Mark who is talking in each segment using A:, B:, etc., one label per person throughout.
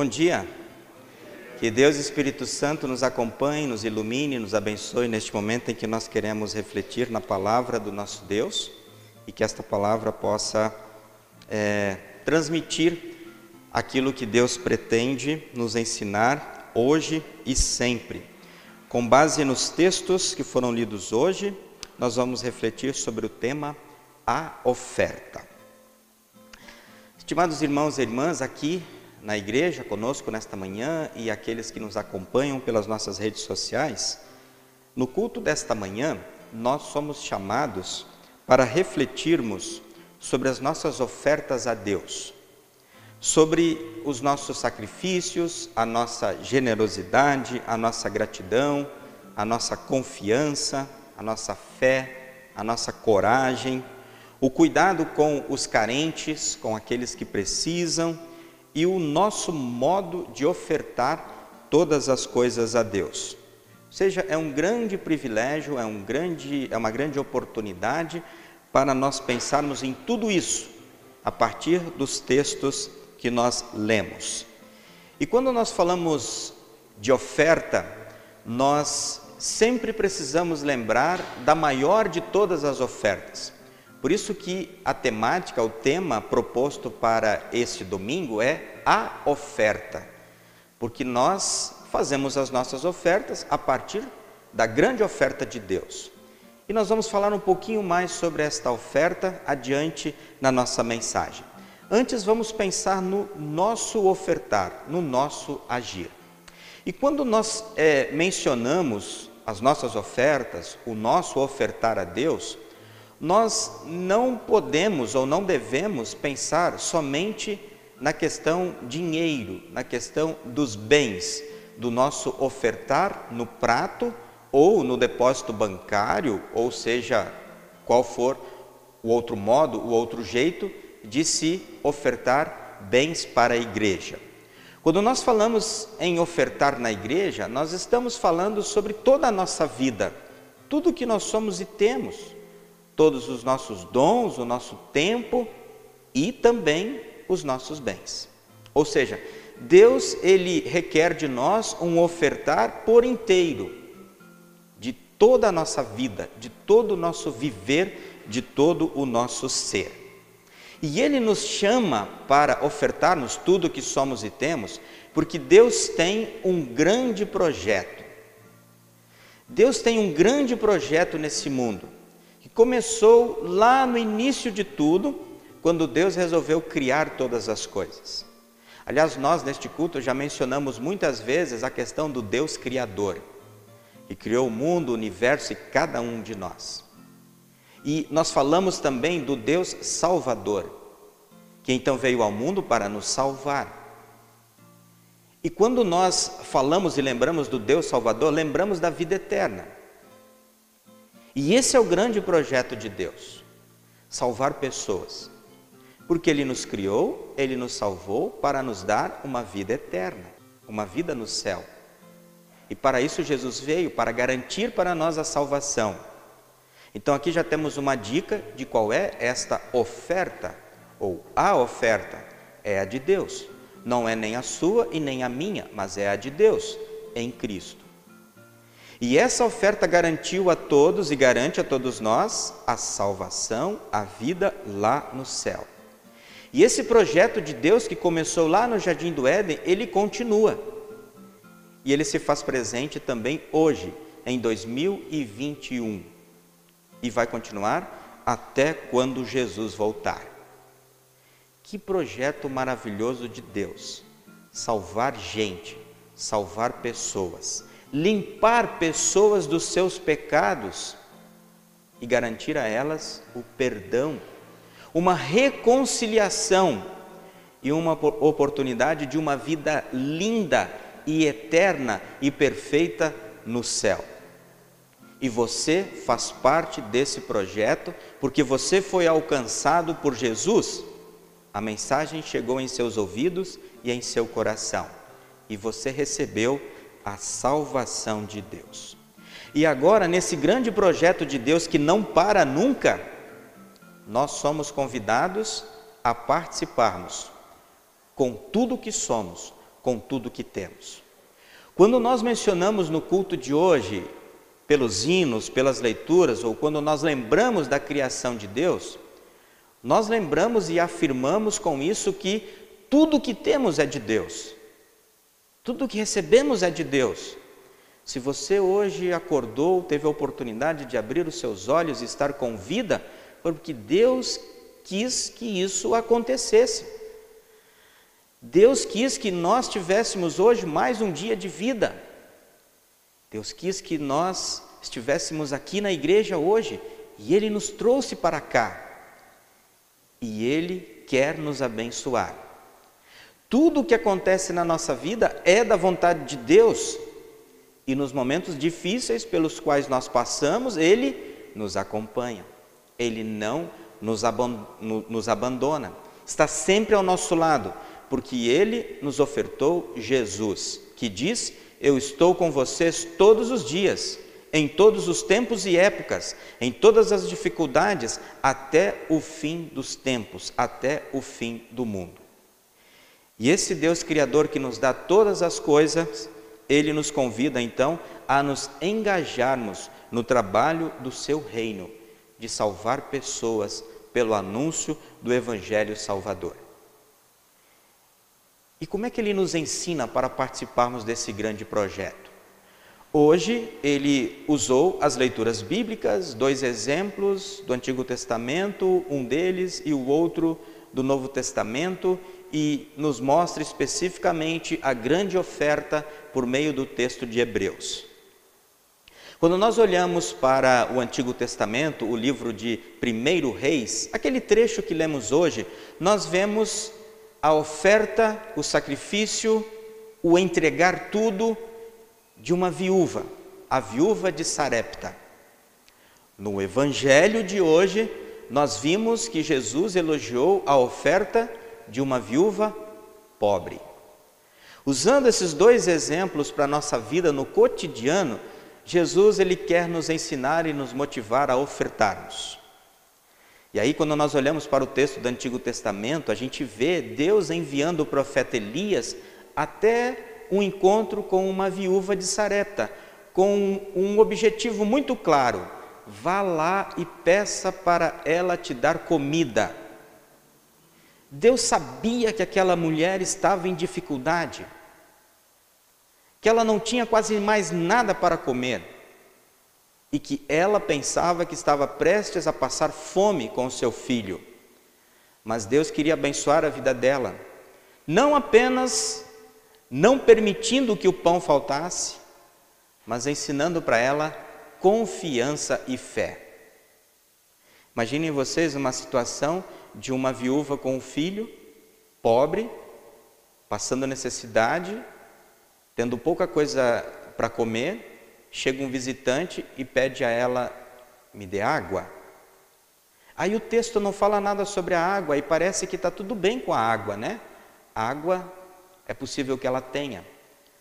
A: Bom dia. Que Deus Espírito Santo nos acompanhe, nos ilumine, nos abençoe neste momento em que nós queremos refletir na palavra do nosso Deus e que esta palavra possa é, transmitir aquilo que Deus pretende nos ensinar hoje e sempre. Com base nos textos que foram lidos hoje, nós vamos refletir sobre o tema a oferta. Estimados irmãos e irmãs, aqui na igreja conosco nesta manhã e aqueles que nos acompanham pelas nossas redes sociais, no culto desta manhã, nós somos chamados para refletirmos sobre as nossas ofertas a Deus, sobre os nossos sacrifícios, a nossa generosidade, a nossa gratidão, a nossa confiança, a nossa fé, a nossa coragem, o cuidado com os carentes, com aqueles que precisam e o nosso modo de ofertar todas as coisas a Deus. Ou seja, é um grande privilégio, é, um grande, é uma grande oportunidade para nós pensarmos em tudo isso a partir dos textos que nós lemos. E quando nós falamos de oferta, nós sempre precisamos lembrar da maior de todas as ofertas, por isso que a temática, o tema proposto para este domingo é a oferta. Porque nós fazemos as nossas ofertas a partir da grande oferta de Deus. E nós vamos falar um pouquinho mais sobre esta oferta adiante na nossa mensagem. Antes vamos pensar no nosso ofertar, no nosso agir. E quando nós é, mencionamos as nossas ofertas, o nosso ofertar a Deus, nós não podemos ou não devemos pensar somente na questão dinheiro, na questão dos bens, do nosso ofertar no prato ou no depósito bancário, ou seja, qual for o outro modo, o outro jeito de se ofertar bens para a igreja. Quando nós falamos em ofertar na igreja, nós estamos falando sobre toda a nossa vida, tudo que nós somos e temos todos os nossos dons, o nosso tempo e também os nossos bens. Ou seja, Deus ele requer de nós um ofertar por inteiro de toda a nossa vida, de todo o nosso viver, de todo o nosso ser. E ele nos chama para ofertarmos tudo que somos e temos, porque Deus tem um grande projeto. Deus tem um grande projeto nesse mundo começou lá no início de tudo, quando Deus resolveu criar todas as coisas. Aliás, nós neste culto já mencionamos muitas vezes a questão do Deus Criador, que criou o mundo, o universo e cada um de nós. E nós falamos também do Deus Salvador, que então veio ao mundo para nos salvar. E quando nós falamos e lembramos do Deus Salvador, lembramos da vida eterna. E esse é o grande projeto de Deus: salvar pessoas. Porque Ele nos criou, Ele nos salvou para nos dar uma vida eterna, uma vida no céu. E para isso Jesus veio, para garantir para nós a salvação. Então aqui já temos uma dica de qual é esta oferta, ou a oferta, é a de Deus. Não é nem a sua e nem a minha, mas é a de Deus, em Cristo. E essa oferta garantiu a todos e garante a todos nós a salvação, a vida lá no céu. E esse projeto de Deus que começou lá no jardim do Éden, ele continua. E ele se faz presente também hoje, em 2021. E vai continuar até quando Jesus voltar. Que projeto maravilhoso de Deus! Salvar gente, salvar pessoas limpar pessoas dos seus pecados e garantir a elas o perdão, uma reconciliação e uma oportunidade de uma vida linda e eterna e perfeita no céu. E você faz parte desse projeto porque você foi alcançado por Jesus. A mensagem chegou em seus ouvidos e em seu coração, e você recebeu a salvação de Deus. E agora, nesse grande projeto de Deus que não para nunca, nós somos convidados a participarmos com tudo que somos, com tudo que temos. Quando nós mencionamos no culto de hoje, pelos hinos, pelas leituras, ou quando nós lembramos da criação de Deus, nós lembramos e afirmamos com isso que tudo que temos é de Deus. Tudo que recebemos é de Deus. Se você hoje acordou, teve a oportunidade de abrir os seus olhos e estar com vida, foi porque Deus quis que isso acontecesse. Deus quis que nós tivéssemos hoje mais um dia de vida. Deus quis que nós estivéssemos aqui na igreja hoje e Ele nos trouxe para cá. E Ele quer nos abençoar. Tudo o que acontece na nossa vida é da vontade de Deus. E nos momentos difíceis pelos quais nós passamos, Ele nos acompanha. Ele não nos, abandona. Está sempre ao nosso lado, porque Ele nos ofertou Jesus, que diz: Eu estou com vocês todos os dias, em todos os tempos e épocas, em todas as dificuldades, até o fim dos tempos, até o fim do mundo. E esse Deus Criador que nos dá todas as coisas, ele nos convida então a nos engajarmos no trabalho do seu reino, de salvar pessoas pelo anúncio do Evangelho Salvador. E como é que ele nos ensina para participarmos desse grande projeto? Hoje ele usou as leituras bíblicas, dois exemplos do Antigo Testamento, um deles e o outro do Novo Testamento, e nos mostra especificamente a grande oferta por meio do texto de Hebreus. Quando nós olhamos para o Antigo Testamento, o livro de 1 Reis, aquele trecho que lemos hoje, nós vemos a oferta, o sacrifício, o entregar tudo de uma viúva, a viúva de Sarepta. No Evangelho de hoje, nós vimos que Jesus elogiou a oferta de uma viúva pobre. Usando esses dois exemplos para a nossa vida no cotidiano, Jesus ele quer nos ensinar e nos motivar a ofertarmos. E aí, quando nós olhamos para o texto do Antigo Testamento, a gente vê Deus enviando o profeta Elias até um encontro com uma viúva de Sarepta, com um objetivo muito claro: vá lá e peça para ela te dar comida. Deus sabia que aquela mulher estava em dificuldade, que ela não tinha quase mais nada para comer e que ela pensava que estava prestes a passar fome com o seu filho. Mas Deus queria abençoar a vida dela, não apenas não permitindo que o pão faltasse, mas ensinando para ela confiança e fé. Imaginem vocês uma situação de uma viúva com um filho, pobre, passando necessidade, tendo pouca coisa para comer, chega um visitante e pede a ela: me dê água. Aí o texto não fala nada sobre a água e parece que está tudo bem com a água, né? água é possível que ela tenha.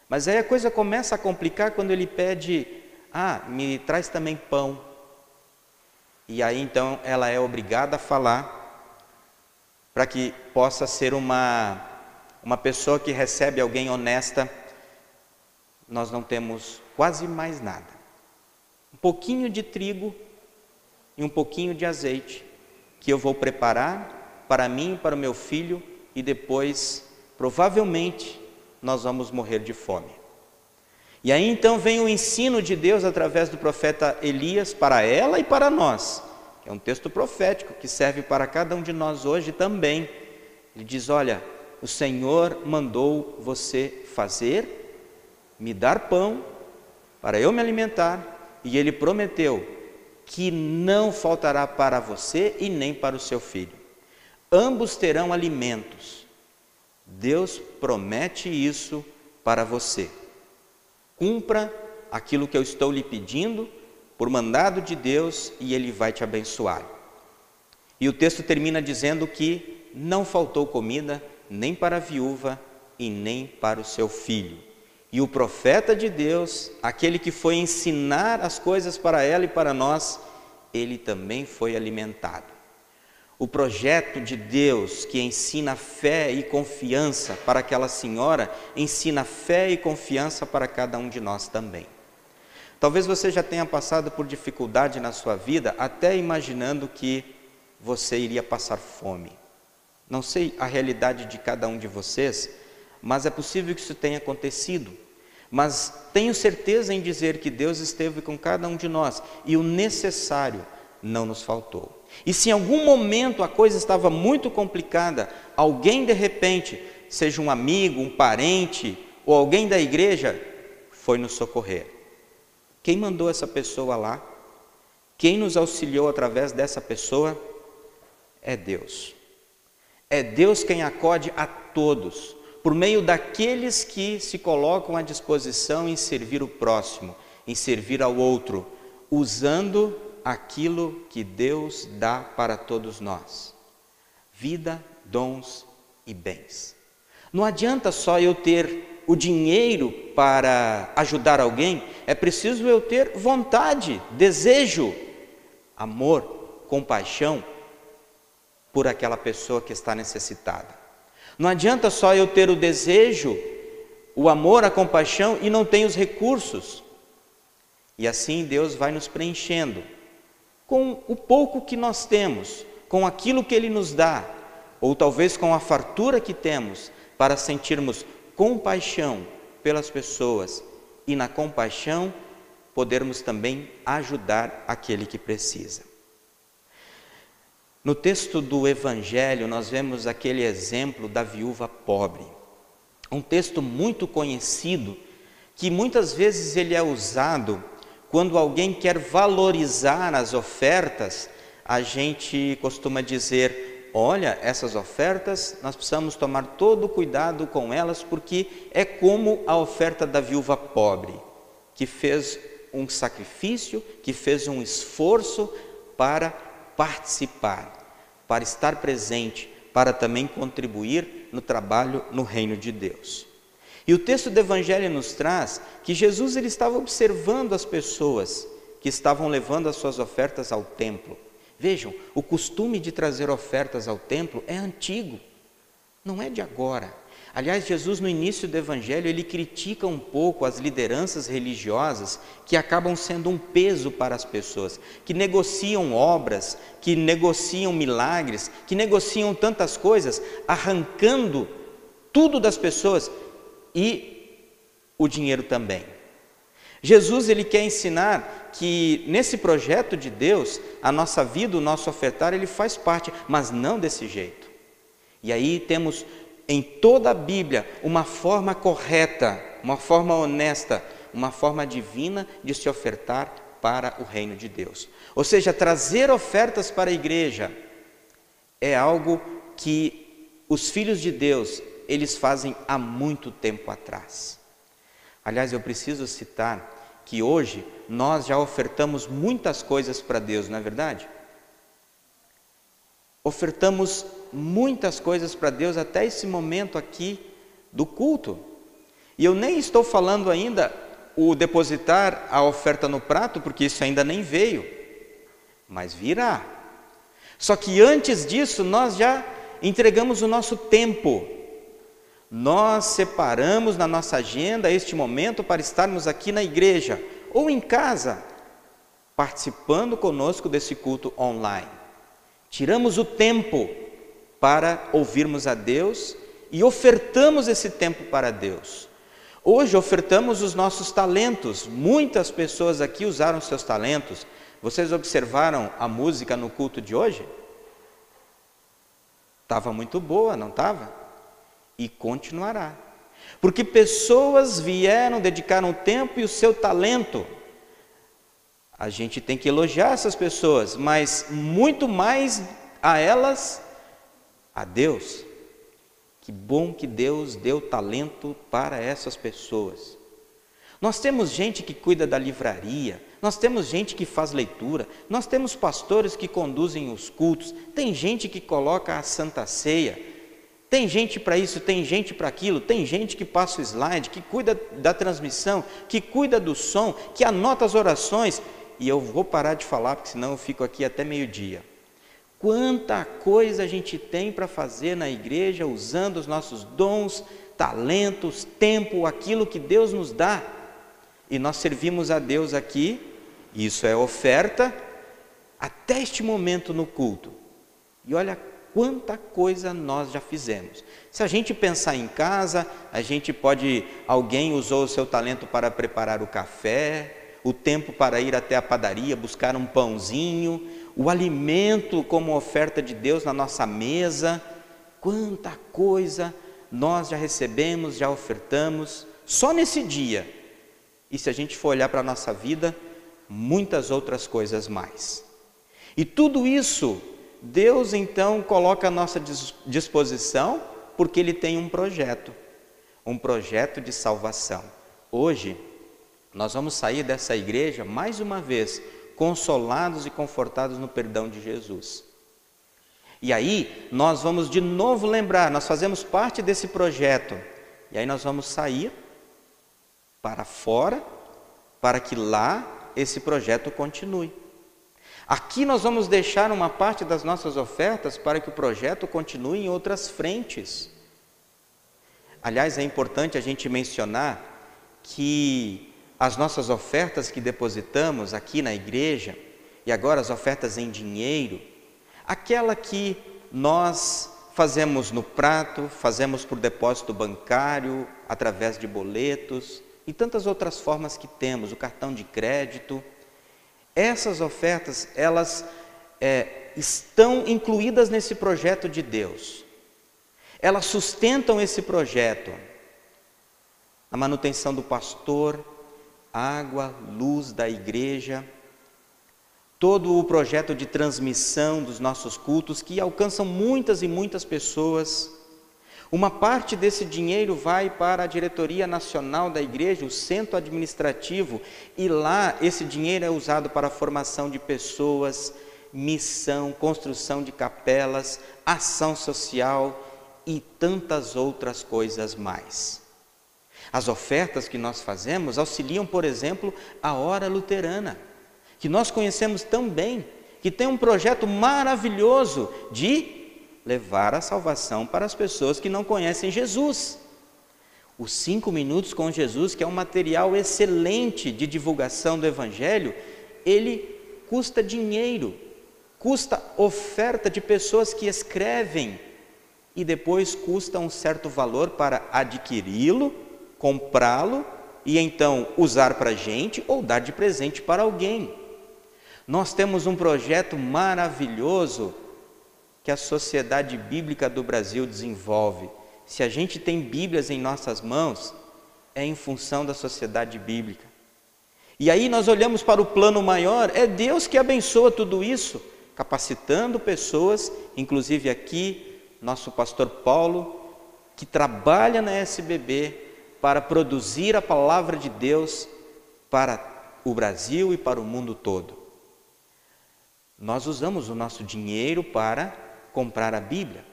A: Mas aí a coisa começa a complicar quando ele pede: ah, me traz também pão. E aí então ela é obrigada a falar para que possa ser uma, uma pessoa que recebe alguém honesta, nós não temos quase mais nada. Um pouquinho de trigo e um pouquinho de azeite que eu vou preparar para mim e para o meu filho e depois, provavelmente, nós vamos morrer de fome. E aí então vem o ensino de Deus através do profeta Elias para ela e para nós. É um texto profético que serve para cada um de nós hoje também. Ele diz: Olha, o Senhor mandou você fazer, me dar pão, para eu me alimentar, e Ele prometeu que não faltará para você e nem para o seu filho. Ambos terão alimentos. Deus promete isso para você. Cumpra aquilo que eu estou lhe pedindo por mandado de Deus e Ele vai te abençoar. E o texto termina dizendo que não faltou comida nem para a viúva e nem para o seu filho. E o profeta de Deus, aquele que foi ensinar as coisas para ela e para nós, ele também foi alimentado. o projeto de Deus que ensina fé e confiança para aquela senhora, ensina fé e confiança para cada um de nós também. Talvez você já tenha passado por dificuldade na sua vida, até imaginando que você iria passar fome. Não sei a realidade de cada um de vocês, mas é possível que isso tenha acontecido. Mas tenho certeza em dizer que Deus esteve com cada um de nós e o necessário não nos faltou. E se em algum momento a coisa estava muito complicada, alguém de repente, seja um amigo, um parente ou alguém da igreja, foi nos socorrer. Quem mandou essa pessoa lá? Quem nos auxiliou através dessa pessoa? É Deus. É Deus quem acode a todos, por meio daqueles que se colocam à disposição em servir o próximo, em servir ao outro, usando aquilo que Deus dá para todos nós: vida, dons e bens. Não adianta só eu ter o dinheiro para ajudar alguém, é preciso eu ter vontade, desejo, amor, compaixão por aquela pessoa que está necessitada. Não adianta só eu ter o desejo, o amor, a compaixão e não tenho os recursos. E assim Deus vai nos preenchendo com o pouco que nós temos, com aquilo que Ele nos dá, ou talvez com a fartura que temos, para sentirmos compaixão pelas pessoas e na compaixão podermos também ajudar aquele que precisa. No texto do Evangelho, nós vemos aquele exemplo da viúva pobre. Um texto muito conhecido, que muitas vezes ele é usado quando alguém quer valorizar as ofertas, a gente costuma dizer: olha, essas ofertas nós precisamos tomar todo cuidado com elas, porque é como a oferta da viúva pobre, que fez um sacrifício, que fez um esforço para participar, para estar presente, para também contribuir no trabalho no reino de Deus. E o texto do Evangelho nos traz que Jesus ele estava observando as pessoas que estavam levando as suas ofertas ao templo. Vejam, o costume de trazer ofertas ao templo é antigo, não é de agora. Aliás, Jesus no início do evangelho, ele critica um pouco as lideranças religiosas que acabam sendo um peso para as pessoas, que negociam obras, que negociam milagres, que negociam tantas coisas, arrancando tudo das pessoas e o dinheiro também. Jesus ele quer ensinar que nesse projeto de Deus, a nossa vida, o nosso ofertar, ele faz parte, mas não desse jeito. E aí temos em toda a Bíblia uma forma correta, uma forma honesta, uma forma divina de se ofertar para o reino de Deus. Ou seja, trazer ofertas para a igreja é algo que os filhos de Deus, eles fazem há muito tempo atrás. Aliás, eu preciso citar que hoje nós já ofertamos muitas coisas para Deus, não é verdade? Ofertamos muitas coisas para Deus até esse momento aqui do culto. E eu nem estou falando ainda o depositar a oferta no prato, porque isso ainda nem veio, mas virá. Só que antes disso, nós já entregamos o nosso tempo nós separamos na nossa agenda este momento para estarmos aqui na igreja ou em casa, participando conosco desse culto online. Tiramos o tempo para ouvirmos a Deus e ofertamos esse tempo para Deus. Hoje ofertamos os nossos talentos. Muitas pessoas aqui usaram seus talentos. Vocês observaram a música no culto de hoje? Estava muito boa, não estava? E continuará. Porque pessoas vieram, dedicaram o tempo e o seu talento. A gente tem que elogiar essas pessoas, mas muito mais a elas, a Deus. Que bom que Deus deu talento para essas pessoas. Nós temos gente que cuida da livraria, nós temos gente que faz leitura, nós temos pastores que conduzem os cultos, tem gente que coloca a santa ceia, tem gente para isso, tem gente para aquilo, tem gente que passa o slide, que cuida da transmissão, que cuida do som, que anota as orações. E eu vou parar de falar, porque senão eu fico aqui até meio-dia. Quanta coisa a gente tem para fazer na igreja usando os nossos dons, talentos, tempo, aquilo que Deus nos dá. E nós servimos a Deus aqui, isso é oferta, até este momento no culto. E olha quanta coisa nós já fizemos. Se a gente pensar em casa, a gente pode, alguém usou o seu talento para preparar o café, o tempo para ir até a padaria buscar um pãozinho, o alimento como oferta de Deus na nossa mesa. Quanta coisa nós já recebemos, já ofertamos, só nesse dia. E se a gente for olhar para a nossa vida, muitas outras coisas mais. E tudo isso, Deus então coloca à nossa disposição, porque Ele tem um projeto, um projeto de salvação. Hoje, nós vamos sair dessa igreja mais uma vez consolados e confortados no perdão de Jesus. E aí, nós vamos de novo lembrar, nós fazemos parte desse projeto. E aí nós vamos sair para fora para que lá esse projeto continue. Aqui nós vamos deixar uma parte das nossas ofertas para que o projeto continue em outras frentes. Aliás, é importante a gente mencionar que as nossas ofertas que depositamos aqui na igreja, e agora as ofertas em dinheiro, aquela que nós fazemos no prato, fazemos por depósito bancário, através de boletos e tantas outras formas que temos, o cartão de crédito. Essas ofertas, elas é, estão incluídas nesse projeto de Deus. Elas sustentam esse projeto. A manutenção do pastor, água, luz da igreja, todo o projeto de transmissão dos nossos cultos que alcançam muitas e muitas pessoas. Uma parte desse dinheiro vai para a diretoria nacional da igreja, o centro administrativo, e lá esse dinheiro é usado para a formação de pessoas, missão, construção de capelas, ação social e tantas outras coisas mais. As ofertas que nós fazemos auxiliam, por exemplo, a Hora Luterana, que nós conhecemos tão bem, que tem um projeto maravilhoso de levar a salvação para as pessoas que não conhecem Jesus. Os cinco minutos com Jesus, que é um material excelente de divulgação do Evangelho, ele custa dinheiro, custa oferta de pessoas que escrevem e depois custa um certo valor para adquiri-lo comprá-lo e então usar para a gente ou dar de presente para alguém. Nós temos um projeto maravilhoso que a Sociedade Bíblica do Brasil desenvolve. Se a gente tem Bíblias em nossas mãos, é em função da sociedade bíblica. E aí nós olhamos para o plano maior, é Deus que abençoa tudo isso, capacitando pessoas, inclusive aqui, nosso pastor Paulo, que trabalha na SBB, para produzir a palavra de Deus para o Brasil e para o mundo todo. Nós usamos o nosso dinheiro para comprar a Bíblia,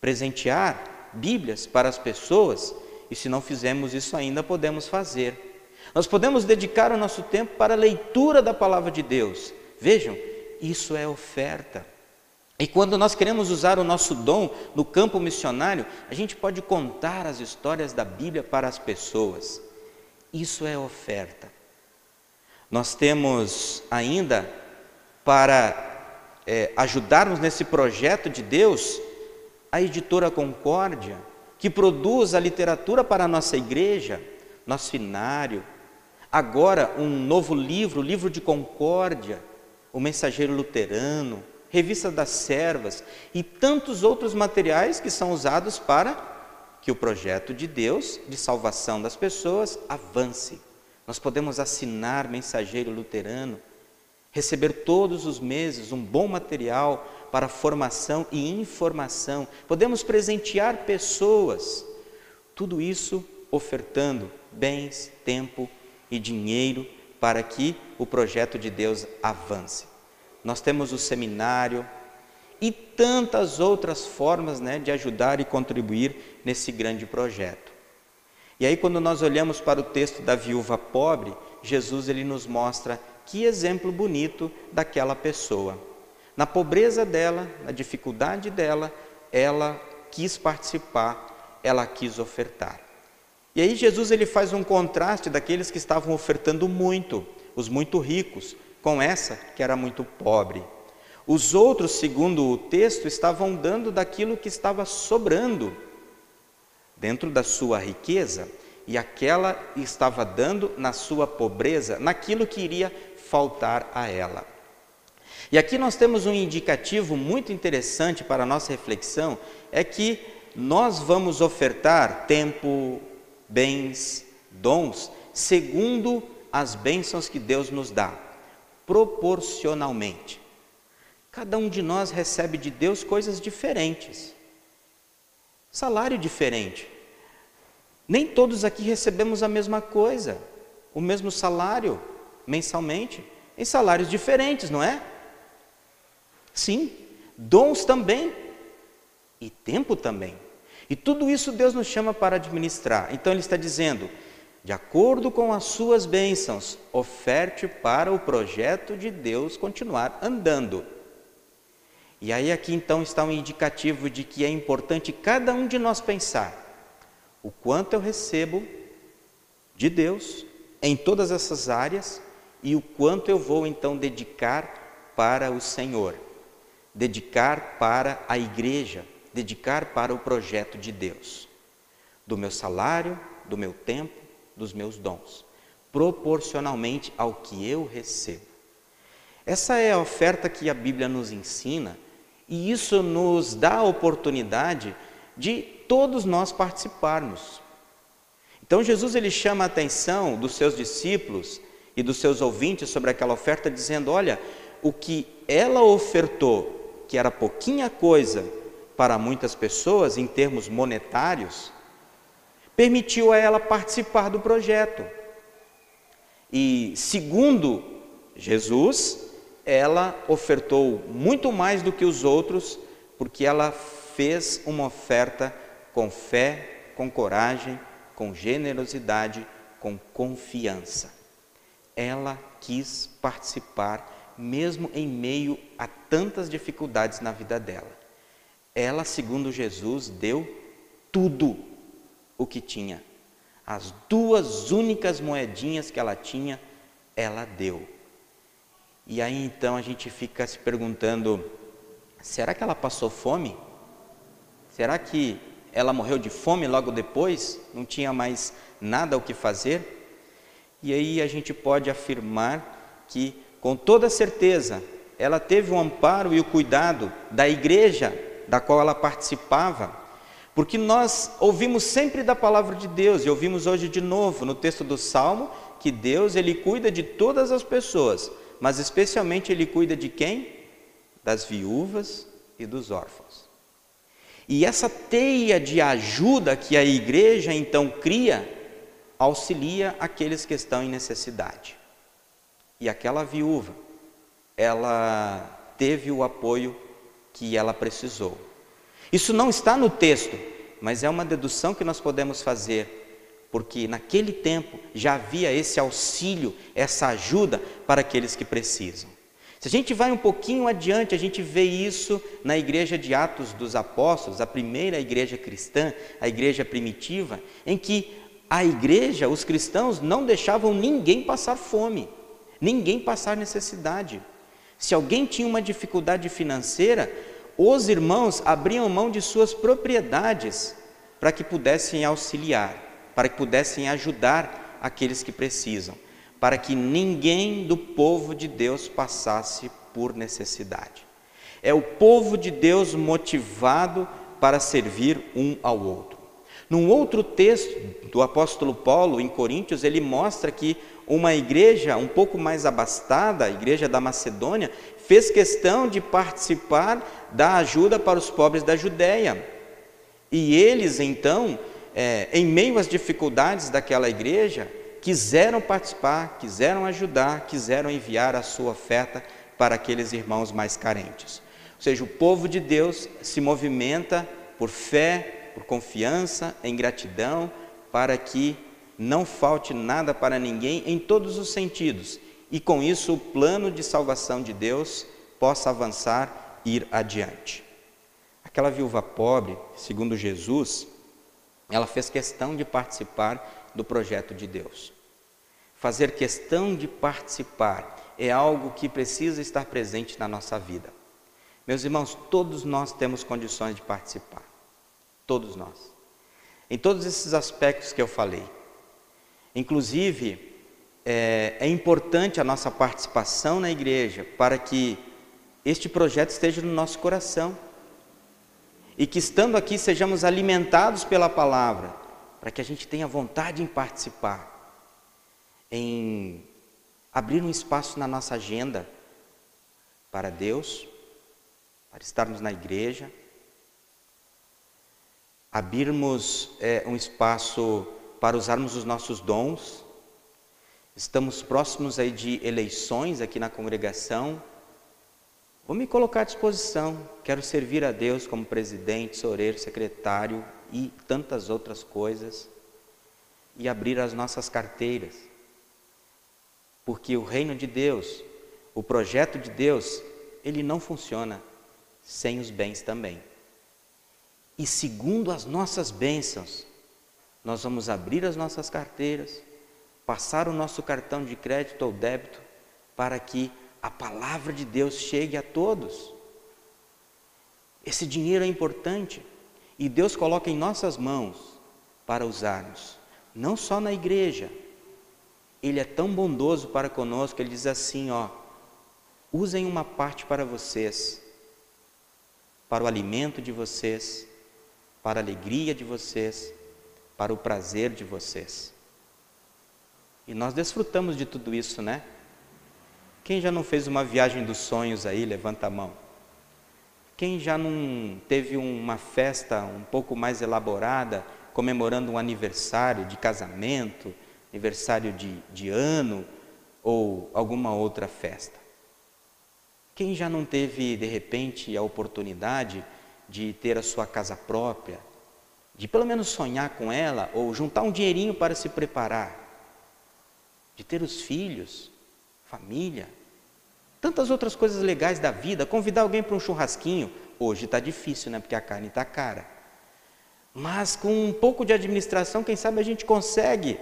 A: presentear Bíblias para as pessoas, e se não fizermos isso ainda, podemos fazer. Nós podemos dedicar o nosso tempo para a leitura da palavra de Deus. Vejam, isso é oferta. E quando nós queremos usar o nosso dom no campo missionário, a gente pode contar as histórias da Bíblia para as pessoas. Isso é oferta. Nós temos ainda, para é, ajudarmos nesse projeto de Deus, a editora Concórdia, que produz a literatura para a nossa igreja, nosso finário. Agora, um novo livro, o livro de Concórdia, o Mensageiro Luterano revista das servas e tantos outros materiais que são usados para que o projeto de Deus de salvação das pessoas avance. Nós podemos assinar mensageiro luterano, receber todos os meses um bom material para formação e informação. Podemos presentear pessoas. Tudo isso ofertando bens, tempo e dinheiro para que o projeto de Deus avance nós temos o seminário e tantas outras formas né, de ajudar e contribuir nesse grande projeto. E aí, quando nós olhamos para o texto da viúva pobre, Jesus ele nos mostra que exemplo bonito daquela pessoa. Na pobreza dela, na dificuldade dela, ela quis participar, ela quis ofertar. E aí Jesus ele faz um contraste daqueles que estavam ofertando muito, os muito ricos, com essa que era muito pobre. Os outros, segundo o texto, estavam dando daquilo que estava sobrando dentro da sua riqueza, e aquela estava dando na sua pobreza, naquilo que iria faltar a ela. E aqui nós temos um indicativo muito interessante para a nossa reflexão, é que nós vamos ofertar tempo, bens, dons, segundo as bênçãos que Deus nos dá, proporcionalmente. Cada um de nós recebe de Deus coisas diferentes, salário diferente. Nem todos aqui recebemos a mesma coisa, o mesmo salário mensalmente, em salários diferentes, não é? Sim, dons também e tempo também. E tudo isso Deus nos chama para administrar. Então Ele está dizendo: de acordo com as suas bênçãos, oferte para o projeto de Deus continuar andando. E aí, aqui então está um indicativo de que é importante cada um de nós pensar o quanto eu recebo de Deus em todas essas áreas e o quanto eu vou então dedicar para o Senhor, dedicar para a igreja, dedicar para o projeto de Deus, do meu salário, do meu tempo, dos meus dons, proporcionalmente ao que eu recebo. Essa é a oferta que a Bíblia nos ensina e isso nos dá a oportunidade de todos nós participarmos. Então Jesus ele chama a atenção dos seus discípulos e dos seus ouvintes sobre aquela oferta dizendo: "Olha, o que ela ofertou, que era pouquinha coisa para muitas pessoas em termos monetários, permitiu a ela participar do projeto. E segundo Jesus, ela ofertou muito mais do que os outros, porque ela fez uma oferta com fé, com coragem, com generosidade, com confiança. Ela quis participar, mesmo em meio a tantas dificuldades na vida dela. Ela, segundo Jesus, deu tudo o que tinha. As duas únicas moedinhas que ela tinha, ela deu. E aí então a gente fica se perguntando: será que ela passou fome? Será que ela morreu de fome logo depois? Não tinha mais nada o que fazer? E aí a gente pode afirmar que, com toda certeza, ela teve o amparo e o cuidado da igreja da qual ela participava porque nós ouvimos sempre da palavra de Deus e ouvimos hoje de novo no texto do Salmo que Deus ele cuida de todas as pessoas, mas especialmente ele cuida de quem? Das viúvas e dos órfãos. E essa teia de ajuda que a igreja então cria auxilia aqueles que estão em necessidade. E aquela viúva, ela teve o apoio que ela precisou. Isso não está no texto, mas é uma dedução que nós podemos fazer, porque naquele tempo já havia esse auxílio, essa ajuda para aqueles que precisam. Se a gente vai um pouquinho adiante, a gente vê isso na igreja de Atos dos Apóstolos, a primeira igreja cristã, a igreja primitiva, em que a igreja, os cristãos, não deixavam ninguém passar fome, ninguém passar necessidade. Se alguém tinha uma dificuldade financeira, os irmãos abriam mão de suas propriedades para que pudessem auxiliar, para que pudessem ajudar aqueles que precisam, para que ninguém do povo de Deus passasse por necessidade. É o povo de Deus motivado para servir um ao outro. Num outro texto do apóstolo Paulo, em Coríntios, ele mostra que uma igreja um pouco mais abastada, a igreja da Macedônia, fez questão de participar da ajuda para os pobres da Judéia. E eles, então, é, em meio às dificuldades daquela igreja, quiseram participar, quiseram ajudar, quiseram enviar a sua oferta para aqueles irmãos mais carentes. Ou seja, o povo de Deus se movimenta por fé, por confiança, em gratidão, para que não falte nada para ninguém em todos os sentidos, e com isso o plano de salvação de Deus possa avançar, ir adiante. Aquela viúva pobre, segundo Jesus, ela fez questão de participar do projeto de Deus. Fazer questão de participar é algo que precisa estar presente na nossa vida. Meus irmãos, todos nós temos condições de participar. Todos nós. Em todos esses aspectos que eu falei. Inclusive, é, é importante a nossa participação na igreja para que este projeto esteja no nosso coração. E que estando aqui sejamos alimentados pela palavra, para que a gente tenha vontade em participar, em abrir um espaço na nossa agenda para Deus, para estarmos na igreja, abrirmos é, um espaço para usarmos os nossos dons. Estamos próximos aí de eleições aqui na congregação. Vou me colocar à disposição. Quero servir a Deus como presidente, soreiro, secretário e tantas outras coisas. E abrir as nossas carteiras. Porque o reino de Deus, o projeto de Deus, ele não funciona sem os bens também. E segundo as nossas bênçãos, nós vamos abrir as nossas carteiras, passar o nosso cartão de crédito ou débito, para que a palavra de Deus chegue a todos. Esse dinheiro é importante e Deus coloca em nossas mãos para usarmos, não só na igreja. Ele é tão bondoso para conosco, ele diz assim, ó: Usem uma parte para vocês, para o alimento de vocês, para a alegria de vocês, para o prazer de vocês. E nós desfrutamos de tudo isso, né? Quem já não fez uma viagem dos sonhos aí, levanta a mão. Quem já não teve uma festa um pouco mais elaborada, comemorando um aniversário de casamento, aniversário de, de ano ou alguma outra festa? Quem já não teve, de repente, a oportunidade de ter a sua casa própria, de pelo menos sonhar com ela ou juntar um dinheirinho para se preparar, de ter os filhos, família, tantas outras coisas legais da vida, convidar alguém para um churrasquinho, hoje está difícil, né? Porque a carne está cara. Mas com um pouco de administração, quem sabe a gente consegue.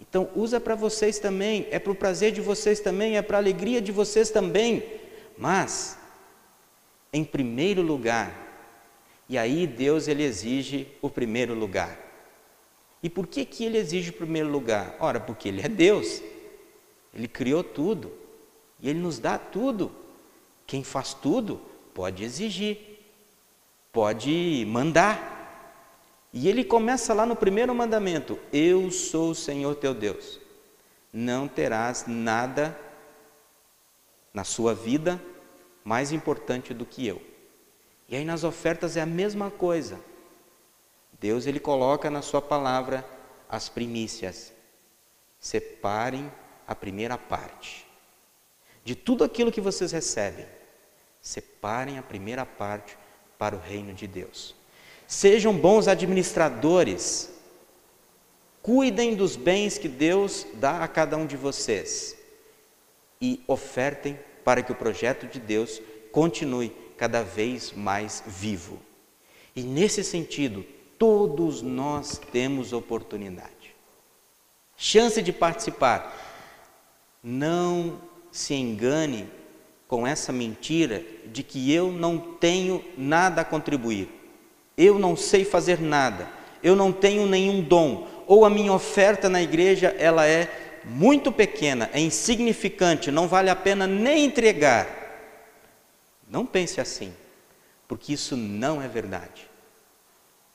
A: Então usa para vocês também, é para o prazer de vocês também, é para a alegria de vocês também. Mas em primeiro lugar. E aí Deus ele exige o primeiro lugar. E por que que ele exige o primeiro lugar? Ora, porque ele é Deus. Ele criou tudo e ele nos dá tudo. Quem faz tudo pode exigir, pode mandar. E ele começa lá no primeiro mandamento: Eu sou o Senhor teu Deus. Não terás nada na sua vida mais importante do que eu. E aí nas ofertas é a mesma coisa. Deus ele coloca na sua palavra as primícias. Separem a primeira parte. De tudo aquilo que vocês recebem, separem a primeira parte para o reino de Deus. Sejam bons administradores. Cuidem dos bens que Deus dá a cada um de vocês e ofertem para que o projeto de Deus continue cada vez mais vivo. E nesse sentido, todos nós temos oportunidade, chance de participar. Não se engane com essa mentira de que eu não tenho nada a contribuir, eu não sei fazer nada, eu não tenho nenhum dom, ou a minha oferta na igreja ela é muito pequena, é insignificante, não vale a pena nem entregar. Não pense assim, porque isso não é verdade.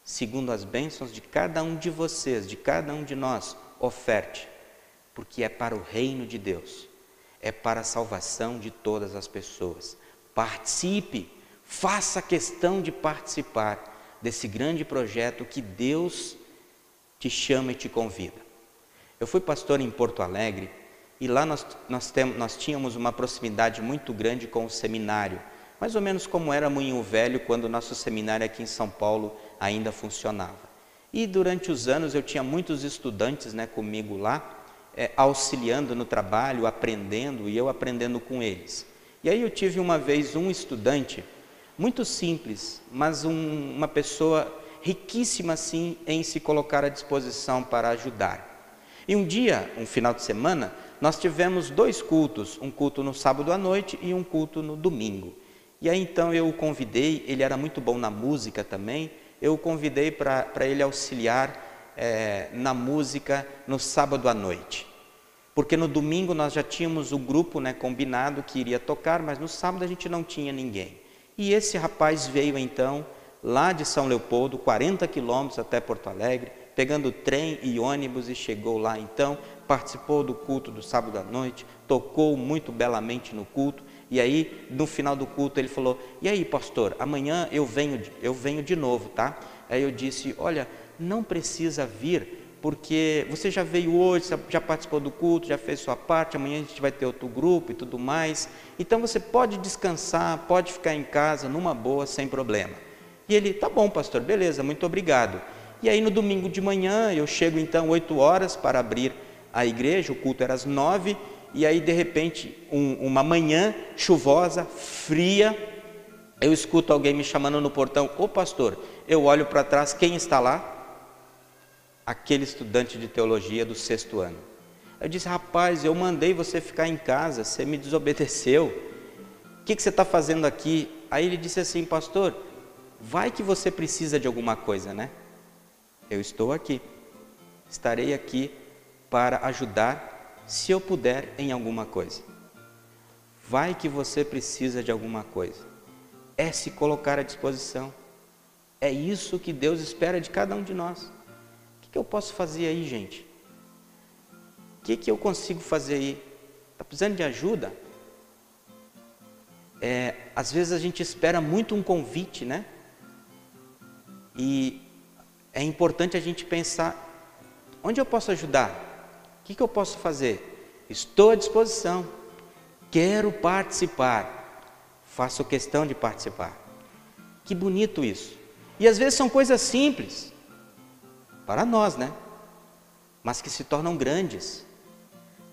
A: Segundo as bênçãos de cada um de vocês, de cada um de nós, oferte, porque é para o reino de Deus, é para a salvação de todas as pessoas. Participe, faça questão de participar desse grande projeto que Deus te chama e te convida. Eu fui pastor em Porto Alegre e lá nós, nós, tem, nós tínhamos uma proximidade muito grande com o seminário, mais ou menos como era Moinho Velho quando o nosso seminário aqui em São Paulo ainda funcionava. E durante os anos eu tinha muitos estudantes né, comigo lá, é, auxiliando no trabalho, aprendendo e eu aprendendo com eles. E aí eu tive uma vez um estudante, muito simples, mas um, uma pessoa riquíssima assim em se colocar à disposição para ajudar. E um dia, um final de semana, nós tivemos dois cultos, um culto no sábado à noite e um culto no domingo. E aí então eu o convidei, ele era muito bom na música também, eu o convidei para ele auxiliar é, na música no sábado à noite. Porque no domingo nós já tínhamos o grupo né, combinado que iria tocar, mas no sábado a gente não tinha ninguém. E esse rapaz veio então lá de São Leopoldo, 40 quilômetros até Porto Alegre, pegando trem e ônibus e chegou lá então, participou do culto do sábado à noite, tocou muito belamente no culto e aí, no final do culto, ele falou: E aí, pastor, amanhã eu venho, eu venho de novo, tá? Aí eu disse: Olha, não precisa vir, porque você já veio hoje, já participou do culto, já fez sua parte, amanhã a gente vai ter outro grupo e tudo mais. Então você pode descansar, pode ficar em casa numa boa, sem problema. E ele: Tá bom, pastor, beleza, muito obrigado. E aí no domingo de manhã, eu chego então 8 horas para abrir a igreja, o culto era às 9 e aí de repente, um, uma manhã chuvosa, fria, eu escuto alguém me chamando no portão, ô pastor, eu olho para trás, quem está lá? Aquele estudante de teologia do sexto ano. Eu disse, rapaz, eu mandei você ficar em casa, você me desobedeceu, o que, que você está fazendo aqui? Aí ele disse assim, pastor, vai que você precisa de alguma coisa, né? Eu estou aqui, estarei aqui para ajudar se eu puder em alguma coisa. Vai que você precisa de alguma coisa. É se colocar à disposição. É isso que Deus espera de cada um de nós. O que eu posso fazer aí, gente? O que eu consigo fazer aí? Está precisando de ajuda? É, às vezes a gente espera muito um convite, né? E é importante a gente pensar: onde eu posso ajudar? que, que eu posso fazer? Estou à disposição, quero participar, faço questão de participar. Que bonito isso. E às vezes são coisas simples, para nós, né? Mas que se tornam grandes,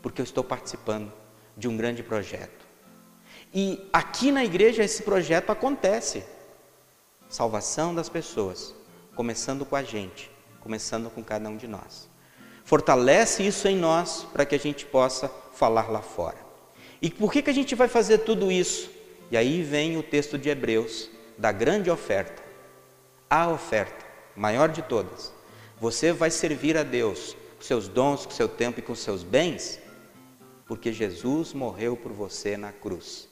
A: porque eu estou participando de um grande projeto. E aqui na igreja esse projeto acontece. Salvação das pessoas, começando com a gente, começando com cada um de nós. Fortalece isso em nós para que a gente possa falar lá fora. E por que, que a gente vai fazer tudo isso? E aí vem o texto de Hebreus, da grande oferta. A oferta, maior de todas. Você vai servir a Deus com seus dons, com seu tempo e com seus bens, porque Jesus morreu por você na cruz.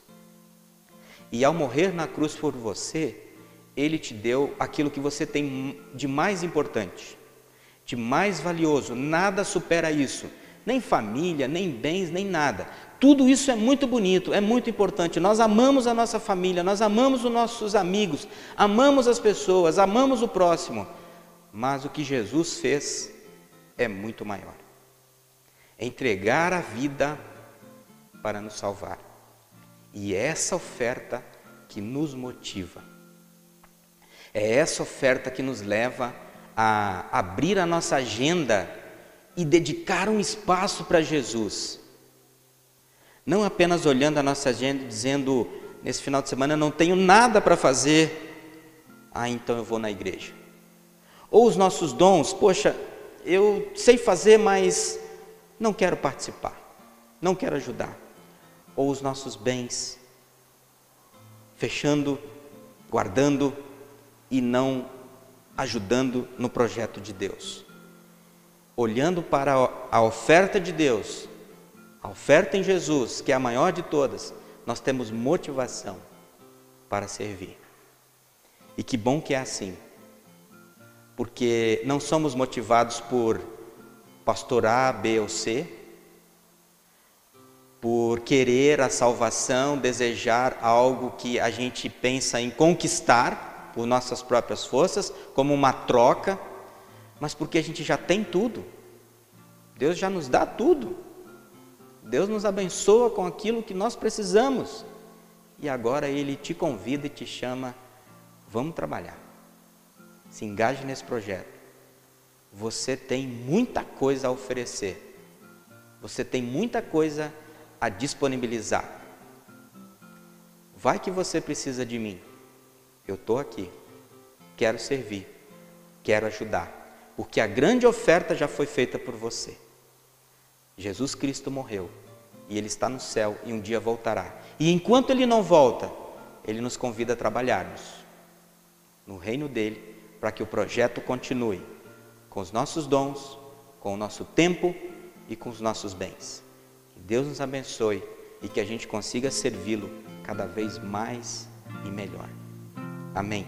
A: E ao morrer na cruz por você, ele te deu aquilo que você tem de mais importante, de mais valioso, nada supera isso. Nem família, nem bens, nem nada. Tudo isso é muito bonito, é muito importante. Nós amamos a nossa família, nós amamos os nossos amigos, amamos as pessoas, amamos o próximo. Mas o que Jesus fez é muito maior. É entregar a vida para nos salvar. E é essa oferta que nos motiva. É essa oferta que nos leva a abrir a nossa agenda e dedicar um espaço para Jesus. Não apenas olhando a nossa agenda e dizendo, nesse final de semana eu não tenho nada para fazer, ah, então eu vou na igreja. Ou os nossos dons, poxa, eu sei fazer, mas não quero participar, não quero ajudar. Ou os nossos bens, fechando, guardando e não ajudando no projeto de Deus. Olhando para a oferta de Deus, a oferta em Jesus, que é a maior de todas, nós temos motivação para servir. E que bom que é assim, porque não somos motivados por pastor A, B ou C, por querer a salvação, desejar algo que a gente pensa em conquistar por nossas próprias forças, como uma troca, mas porque a gente já tem tudo. Deus já nos dá tudo. Deus nos abençoa com aquilo que nós precisamos. E agora Ele te convida e te chama, vamos trabalhar. Se engaje nesse projeto. Você tem muita coisa a oferecer. Você tem muita coisa a disponibilizar. Vai que você precisa de mim. Eu estou aqui. Quero servir. Quero ajudar. Porque a grande oferta já foi feita por você. Jesus Cristo morreu e ele está no céu e um dia voltará. E enquanto ele não volta, ele nos convida a trabalharmos no reino dele para que o projeto continue com os nossos dons, com o nosso tempo e com os nossos bens. Que Deus nos abençoe e que a gente consiga servi-lo cada vez mais e melhor. Amém.